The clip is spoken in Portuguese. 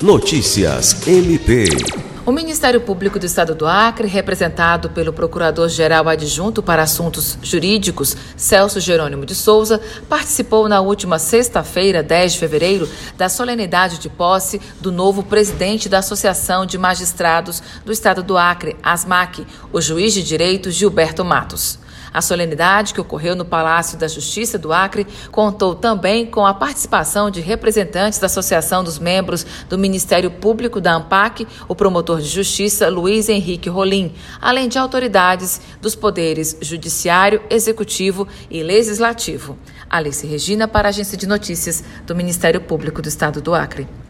Notícias MP. O Ministério Público do Estado do Acre, representado pelo Procurador-Geral Adjunto para Assuntos Jurídicos, Celso Jerônimo de Souza, participou na última sexta-feira, 10 de fevereiro, da solenidade de posse do novo presidente da Associação de Magistrados do Estado do Acre, ASMAC, o juiz de direito Gilberto Matos. A solenidade, que ocorreu no Palácio da Justiça do Acre, contou também com a participação de representantes da Associação dos Membros do Ministério Público da ANPAC, o promotor de justiça Luiz Henrique Rolim, além de autoridades dos poderes Judiciário, Executivo e Legislativo. Alice Regina, para a Agência de Notícias do Ministério Público do Estado do Acre.